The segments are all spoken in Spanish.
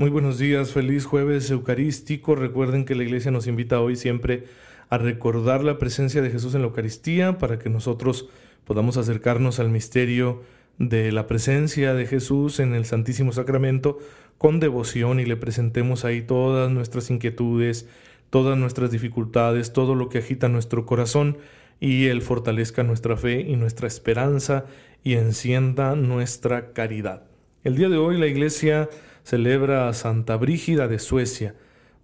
Muy buenos días, feliz jueves eucarístico. Recuerden que la iglesia nos invita hoy siempre a recordar la presencia de Jesús en la Eucaristía para que nosotros podamos acercarnos al misterio de la presencia de Jesús en el Santísimo Sacramento con devoción y le presentemos ahí todas nuestras inquietudes, todas nuestras dificultades, todo lo que agita nuestro corazón y Él fortalezca nuestra fe y nuestra esperanza y encienda nuestra caridad. El día de hoy la iglesia celebra a Santa Brígida de Suecia,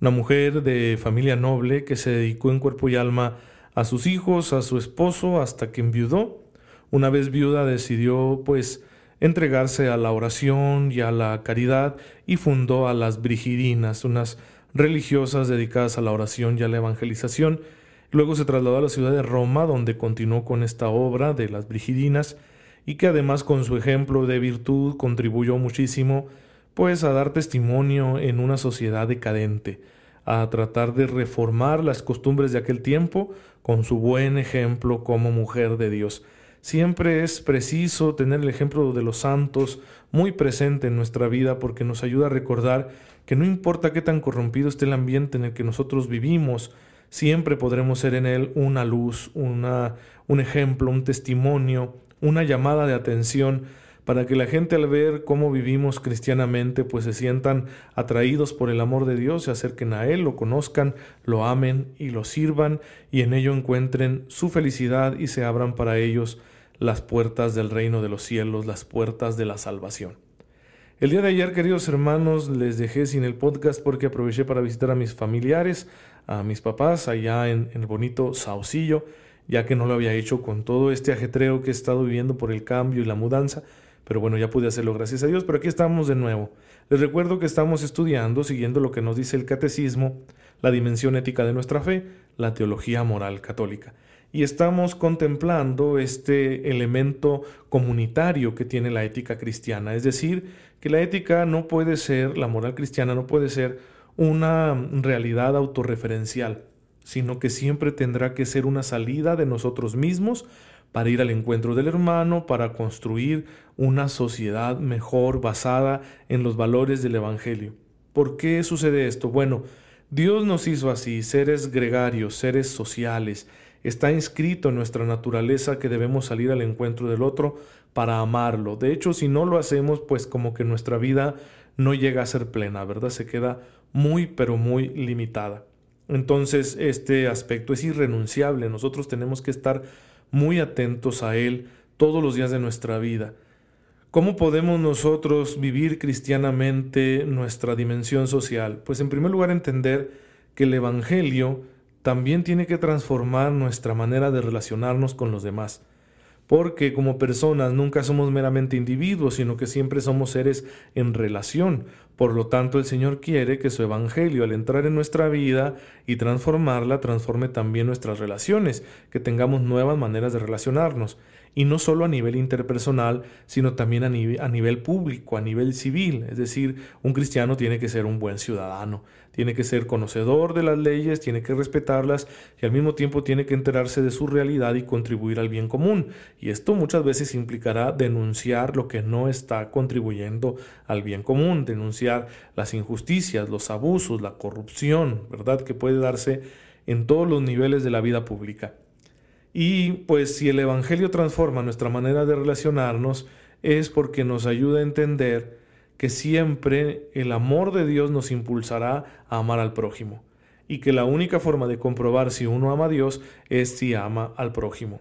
una mujer de familia noble que se dedicó en cuerpo y alma a sus hijos, a su esposo, hasta que enviudó. Una vez viuda decidió, pues, entregarse a la oración y a la caridad y fundó a las Brigidinas, unas religiosas dedicadas a la oración y a la evangelización. Luego se trasladó a la ciudad de Roma, donde continuó con esta obra de las Brigidinas y que además con su ejemplo de virtud contribuyó muchísimo pues a dar testimonio en una sociedad decadente, a tratar de reformar las costumbres de aquel tiempo con su buen ejemplo como mujer de Dios. Siempre es preciso tener el ejemplo de los santos muy presente en nuestra vida porque nos ayuda a recordar que no importa qué tan corrompido esté el ambiente en el que nosotros vivimos, siempre podremos ser en él una luz, una, un ejemplo, un testimonio, una llamada de atención para que la gente al ver cómo vivimos cristianamente, pues se sientan atraídos por el amor de Dios, se acerquen a Él, lo conozcan, lo amen y lo sirvan, y en ello encuentren su felicidad y se abran para ellos las puertas del reino de los cielos, las puertas de la salvación. El día de ayer, queridos hermanos, les dejé sin el podcast porque aproveché para visitar a mis familiares, a mis papás allá en, el bonito Saucillo, ya que no lo había hecho con todo este ajetreo que he estado viviendo por el cambio y la mudanza. Pero bueno, ya pude hacerlo, gracias a Dios. Pero aquí estamos de nuevo. Les recuerdo que estamos estudiando, siguiendo lo que nos dice el catecismo, la dimensión ética de nuestra fe, la teología moral católica. Y estamos contemplando este elemento comunitario que tiene la ética cristiana. Es decir, que la ética no puede ser, la moral cristiana no puede ser una realidad autorreferencial, sino que siempre tendrá que ser una salida de nosotros mismos para ir al encuentro del hermano, para construir una sociedad mejor basada en los valores del Evangelio. ¿Por qué sucede esto? Bueno, Dios nos hizo así, seres gregarios, seres sociales. Está inscrito en nuestra naturaleza que debemos salir al encuentro del otro para amarlo. De hecho, si no lo hacemos, pues como que nuestra vida no llega a ser plena, ¿verdad? Se queda muy, pero muy limitada. Entonces, este aspecto es irrenunciable. Nosotros tenemos que estar muy atentos a Él todos los días de nuestra vida. ¿Cómo podemos nosotros vivir cristianamente nuestra dimensión social? Pues en primer lugar entender que el Evangelio también tiene que transformar nuestra manera de relacionarnos con los demás porque como personas nunca somos meramente individuos, sino que siempre somos seres en relación. Por lo tanto, el Señor quiere que su Evangelio, al entrar en nuestra vida y transformarla, transforme también nuestras relaciones, que tengamos nuevas maneras de relacionarnos y no solo a nivel interpersonal, sino también a, a, nivel público, a nivel civil. Es decir, un cristiano tiene que ser un buen ciudadano, tiene que ser conocedor de las leyes, tiene que respetarlas y al mismo tiempo tiene que enterarse de su realidad y contribuir al bien común. Y esto muchas veces implicará denunciar lo que no está contribuyendo al bien común, denunciar las injusticias, los abusos, la corrupción, ¿verdad? Que puede darse en todos los niveles de la vida pública. Y pues si el Evangelio transforma nuestra manera de relacionarnos, es porque nos ayuda a entender que siempre el amor de Dios nos impulsará a amar al prójimo y que la única forma de comprobar si uno ama a Dios es si ama al prójimo.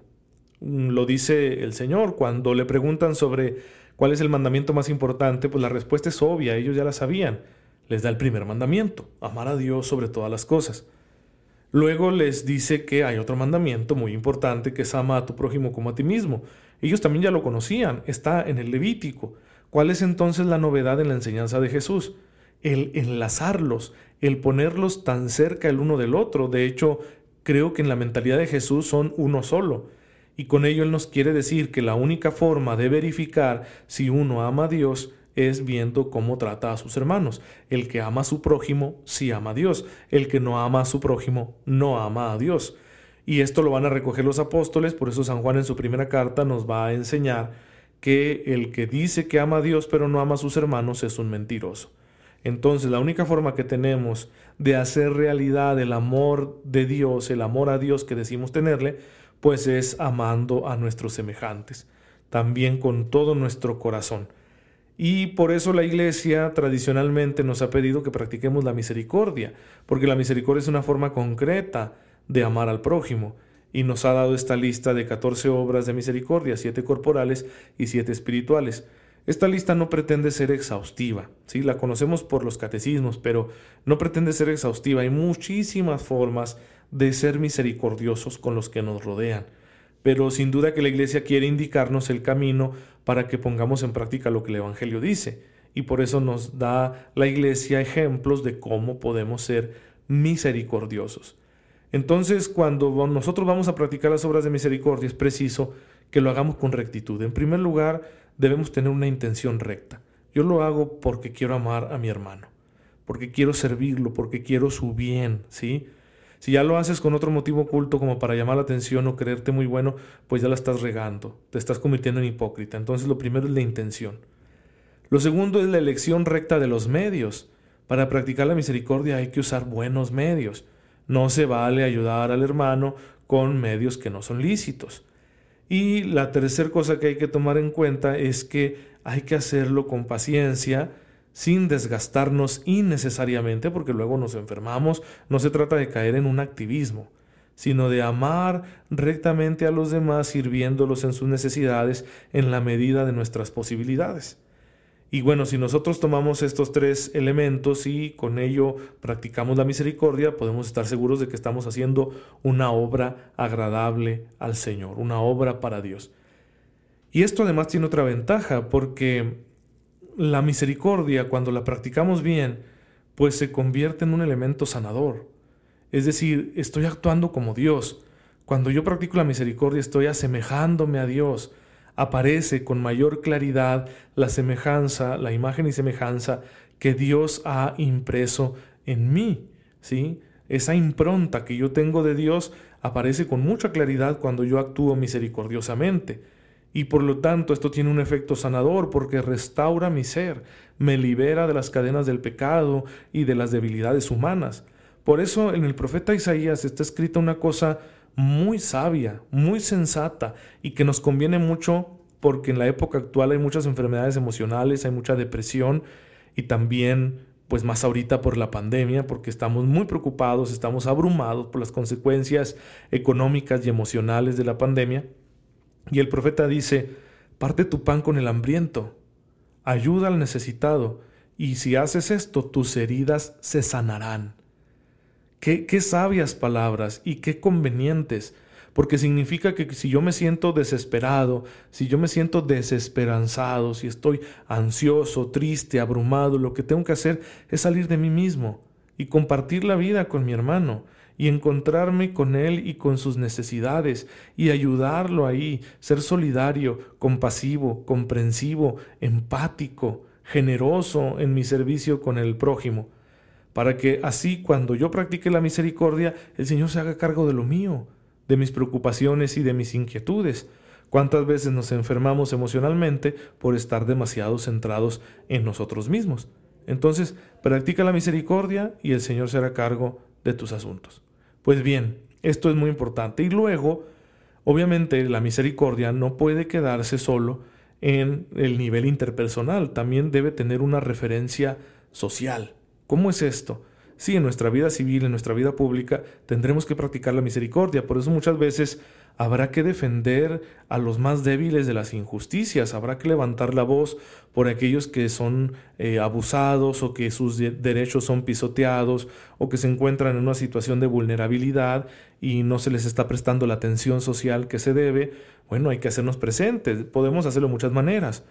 Mm, lo dice el Señor cuando le preguntan sobre cuál es el mandamiento más importante, pues la respuesta es obvia, ellos ya la sabían. Les da el primer mandamiento, amar a Dios sobre todas las cosas. Luego les dice que hay otro mandamiento muy importante que es ama a tu prójimo como a ti mismo. Ellos también ya lo conocían, está en el Levítico. ¿Cuál es entonces la novedad en la enseñanza de Jesús? El enlazarlos, el ponerlos tan cerca el uno del otro. De hecho, creo que en la mentalidad de Jesús son uno solo. Y con ello Él nos quiere decir que la única forma de verificar si uno ama a Dios es viendo cómo trata a sus hermanos. El que ama a su prójimo sí ama a Dios. El que no ama a su prójimo no ama a Dios. Y esto lo van a recoger los apóstoles, por eso San Juan en su primera carta nos va a enseñar que el que dice que ama a Dios pero no ama a sus hermanos es un mentiroso. Entonces la única forma que tenemos de hacer realidad el amor de Dios, el amor a Dios que decimos tenerle, pues es amando a nuestros semejantes, también con todo nuestro corazón. Y por eso la Iglesia tradicionalmente nos ha pedido que practiquemos la misericordia, porque la misericordia es una forma concreta de amar al prójimo, y nos ha dado esta lista de 14 obras de misericordia, 7 corporales y 7 espirituales. Esta lista no pretende ser exhaustiva, ¿sí? la conocemos por los catecismos, pero no pretende ser exhaustiva. Hay muchísimas formas de ser misericordiosos con los que nos rodean, pero sin duda que la Iglesia quiere indicarnos el camino para que pongamos en práctica lo que el Evangelio dice, y por eso nos da la Iglesia ejemplos de cómo podemos ser misericordiosos. Entonces, cuando nosotros vamos a practicar las obras de misericordia, es preciso que lo hagamos con rectitud. En primer lugar, debemos tener una intención recta. Yo lo hago porque quiero amar a mi hermano, porque quiero servirlo, porque quiero su bien, ¿sí? Si ya lo haces con otro motivo oculto como para llamar la atención o creerte muy bueno, pues ya la estás regando, te estás convirtiendo en hipócrita. Entonces lo primero es la intención. Lo segundo es la elección recta de los medios. Para practicar la misericordia hay que usar buenos medios. No se vale ayudar al hermano con medios que no son lícitos. Y la tercera cosa que hay que tomar en cuenta es que hay que hacerlo con paciencia, sin desgastarnos innecesariamente, porque luego nos enfermamos. No se trata de caer en un activismo, sino de amar rectamente a los demás, sirviéndolos en sus necesidades en la medida de nuestras posibilidades. Y bueno, si nosotros tomamos estos tres elementos y con ello practicamos la misericordia, podemos estar seguros de que estamos haciendo una obra agradable al Señor, una obra para Dios. Y esto además tiene otra ventaja, porque la misericordia, cuando la practicamos bien, pues se convierte en un elemento sanador. Es decir, estoy actuando como Dios. Cuando yo practico la misericordia, estoy asemejándome a Dios aparece con mayor claridad la semejanza, la imagen y semejanza que Dios ha impreso en mí, ¿sí? Esa impronta que yo tengo de Dios aparece con mucha claridad cuando yo actúo misericordiosamente. Y por lo tanto esto tiene un efecto sanador porque restaura mi ser, me libera de las cadenas del pecado y de las debilidades humanas. Por eso en el profeta Isaías está escrita una cosa muy sabia, muy sensata y que nos conviene mucho porque en la época actual hay muchas enfermedades emocionales, hay mucha depresión y también pues más ahorita por la pandemia, porque estamos muy preocupados, estamos abrumados por las consecuencias económicas y emocionales de la pandemia. Y el profeta dice, parte tu pan con el hambriento, ayuda al necesitado, y si haces esto, tus heridas se sanarán. Qué, sabias palabras y qué convenientes, porque significa que si yo me siento desesperado, si yo me siento desesperanzado, si estoy ansioso, triste, abrumado, lo que tengo que hacer es salir de mí mismo y compartir la vida con mi hermano y encontrarme con él y con sus necesidades y ayudarlo ahí, ser solidario, compasivo, comprensivo, empático, generoso en mi servicio con el prójimo para que así cuando yo practique la misericordia, el Señor se haga cargo de lo mío, de mis preocupaciones y de mis inquietudes. ¿Cuántas veces nos enfermamos emocionalmente por estar demasiado centrados en nosotros mismos? Entonces, practica la misericordia y el Señor se hará cargo de tus asuntos. Pues bien, esto es muy importante. Y luego, obviamente, la misericordia no puede quedarse solo en el nivel interpersonal, también debe tener una referencia social. ¿Cómo es esto? Sí, en nuestra vida civil, en nuestra vida pública, tendremos que practicar la misericordia. Por eso muchas veces habrá que defender a los más débiles de las injusticias, habrá que levantar la voz por aquellos que son eh, abusados o que sus derechos son pisoteados o que se encuentran en una situación de vulnerabilidad y no se les está prestando la atención social que se debe. Bueno, hay que hacernos presentes, podemos hacerlo de muchas maneras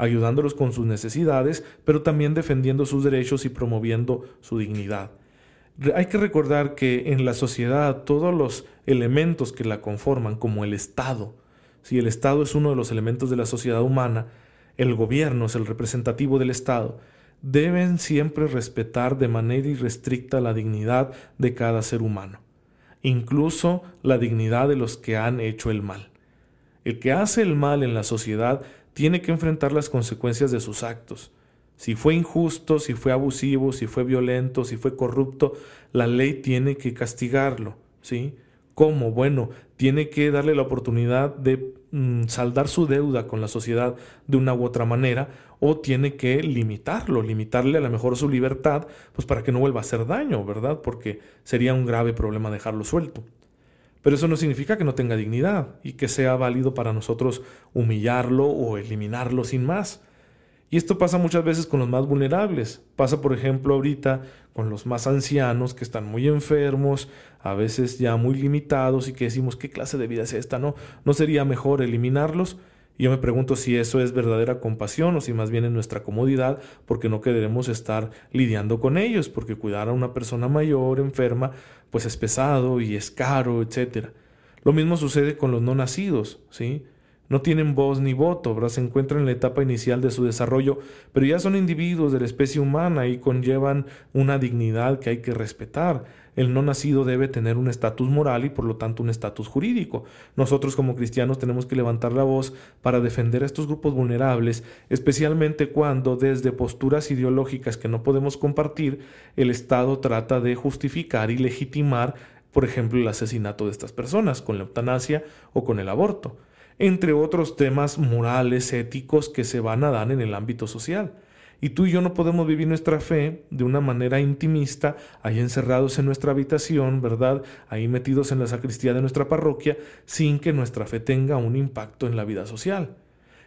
ayudándolos con sus necesidades, pero también defendiendo sus derechos y promoviendo su dignidad. Hay que recordar que en la sociedad todos los elementos que la conforman, como el Estado, si el Estado es uno de los elementos de la sociedad humana, el gobierno es el representativo del Estado, deben siempre respetar de manera irrestricta la dignidad de cada ser humano, incluso la dignidad de los que han hecho el mal. El que hace el mal en la sociedad tiene que enfrentar las consecuencias de sus actos. Si fue injusto, si fue abusivo, si fue violento, si fue corrupto, la ley tiene que castigarlo, ¿sí? ¿Cómo? Bueno, tiene que darle la oportunidad de mm, saldar su deuda con la sociedad de una u otra manera o tiene que limitarlo, limitarle a lo mejor su libertad, pues para que no vuelva a hacer daño, ¿verdad? Porque sería un grave problema dejarlo suelto. Pero eso no significa que no tenga dignidad y que sea válido para nosotros humillarlo o eliminarlo sin más. Y esto pasa muchas veces con los más vulnerables. Pasa, por ejemplo, ahorita con los más ancianos que están muy enfermos, a veces ya muy limitados y que decimos, ¿qué clase de vida es esta? ¿No, ¿No sería mejor eliminarlos? Y yo me pregunto si eso es verdadera compasión o si más bien es nuestra comodidad, porque no queremos estar lidiando con ellos, porque cuidar a una persona mayor, enferma, pues es pesado y es caro, etc. Lo mismo sucede con los no nacidos, ¿sí? no tienen voz ni voto, ¿verdad? se encuentran en la etapa inicial de su desarrollo, pero ya son individuos de la especie humana y conllevan una dignidad que hay que respetar. El no nacido debe tener un estatus moral y por lo tanto un estatus jurídico. Nosotros como cristianos tenemos que levantar la voz para defender a estos grupos vulnerables, especialmente cuando desde posturas ideológicas que no podemos compartir, el Estado trata de justificar y legitimar, por ejemplo, el asesinato de estas personas con la eutanasia o con el aborto entre otros temas morales, éticos que se van a dar en el ámbito social. Y tú y yo no podemos vivir nuestra fe de una manera intimista, ahí encerrados en nuestra habitación, ¿verdad? Ahí metidos en la sacristía de nuestra parroquia, sin que nuestra fe tenga un impacto en la vida social.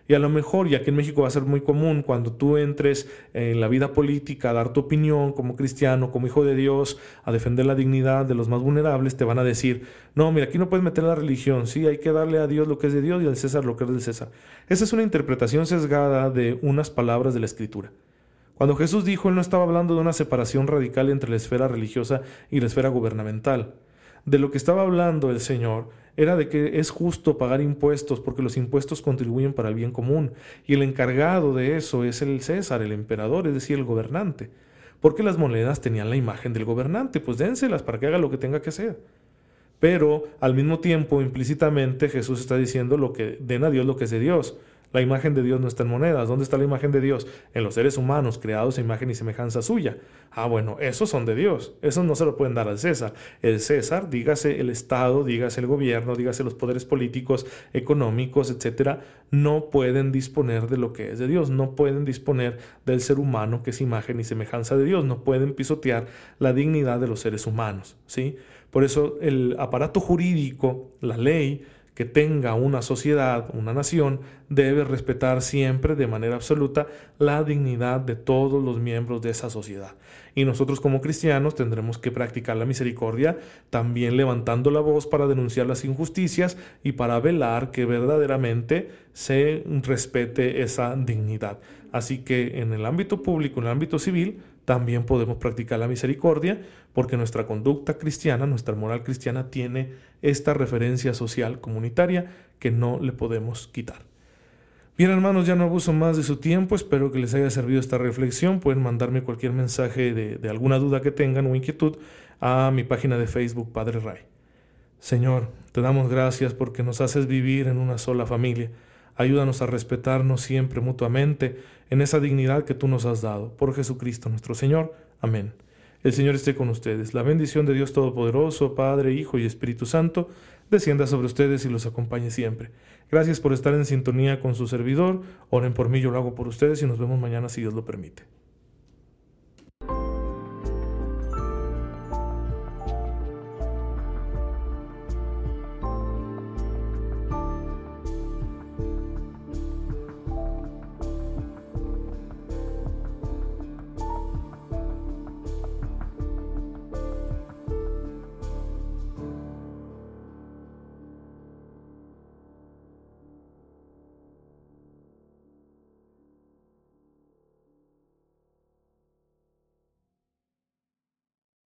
Y a lo mejor, ya que en México va a ser muy común, cuando tú entres en la vida política a dar tu opinión como cristiano, como hijo de Dios, a defender la dignidad de los más vulnerables, te van a decir, no, mira, aquí no puedes meter la religión, sí, hay que darle a Dios lo que es de Dios y al César lo que es del César. Esa es una interpretación sesgada de unas palabras de la Escritura. Cuando Jesús dijo, él no estaba hablando de una separación radical entre la esfera religiosa y la esfera gubernamental. De lo que estaba hablando el Señor era de que es justo pagar impuestos porque los impuestos contribuyen para el bien común y el encargado de eso es el César, el emperador, es decir, el gobernante. Porque las monedas tenían la imagen del gobernante, pues dénselas para que haga lo que tenga que hacer. Pero al mismo tiempo, implícitamente, Jesús está diciendo lo que den a Dios lo que es de Dios. La imagen de Dios no está en monedas. ¿Dónde está la imagen de Dios? En los seres humanos, creados a imagen y semejanza suya. Ah, bueno, esos son de Dios. Esos no se lo pueden dar al César. El César, dígase el Estado, dígase el gobierno, dígase los poderes políticos, económicos, etcétera, no pueden disponer de lo que es de Dios. No pueden disponer del ser humano que es imagen y semejanza de Dios. No pueden pisotear la dignidad de los seres humanos. ¿sí? Por eso el aparato jurídico, la ley, que tenga una sociedad, una nación, debe respetar siempre de manera absoluta la dignidad de todos los miembros de esa sociedad. Y nosotros como cristianos tendremos que practicar la misericordia, también levantando la voz para denunciar las injusticias y para velar que verdaderamente se respete esa dignidad. Así que en el ámbito público, en el ámbito civil, también podemos practicar la misericordia porque nuestra conducta cristiana, nuestra moral cristiana tiene esta referencia social comunitaria que no le podemos quitar. Bien hermanos, ya no abuso más de su tiempo, espero que les haya servido esta reflexión, pueden mandarme cualquier mensaje de, de alguna duda que tengan o inquietud a mi página de Facebook Padre Ray. Señor, te damos gracias porque nos haces vivir en una sola familia. Ayúdanos a respetarnos siempre mutuamente en esa dignidad que tú nos has dado. Por Jesucristo nuestro Señor. Amén. El Señor esté con ustedes. La bendición de Dios Todopoderoso, Padre, Hijo y Espíritu Santo, descienda sobre ustedes y los acompañe siempre. Gracias por estar en sintonía con su servidor. Oren por mí, yo lo hago por ustedes y nos vemos mañana si Dios lo permite.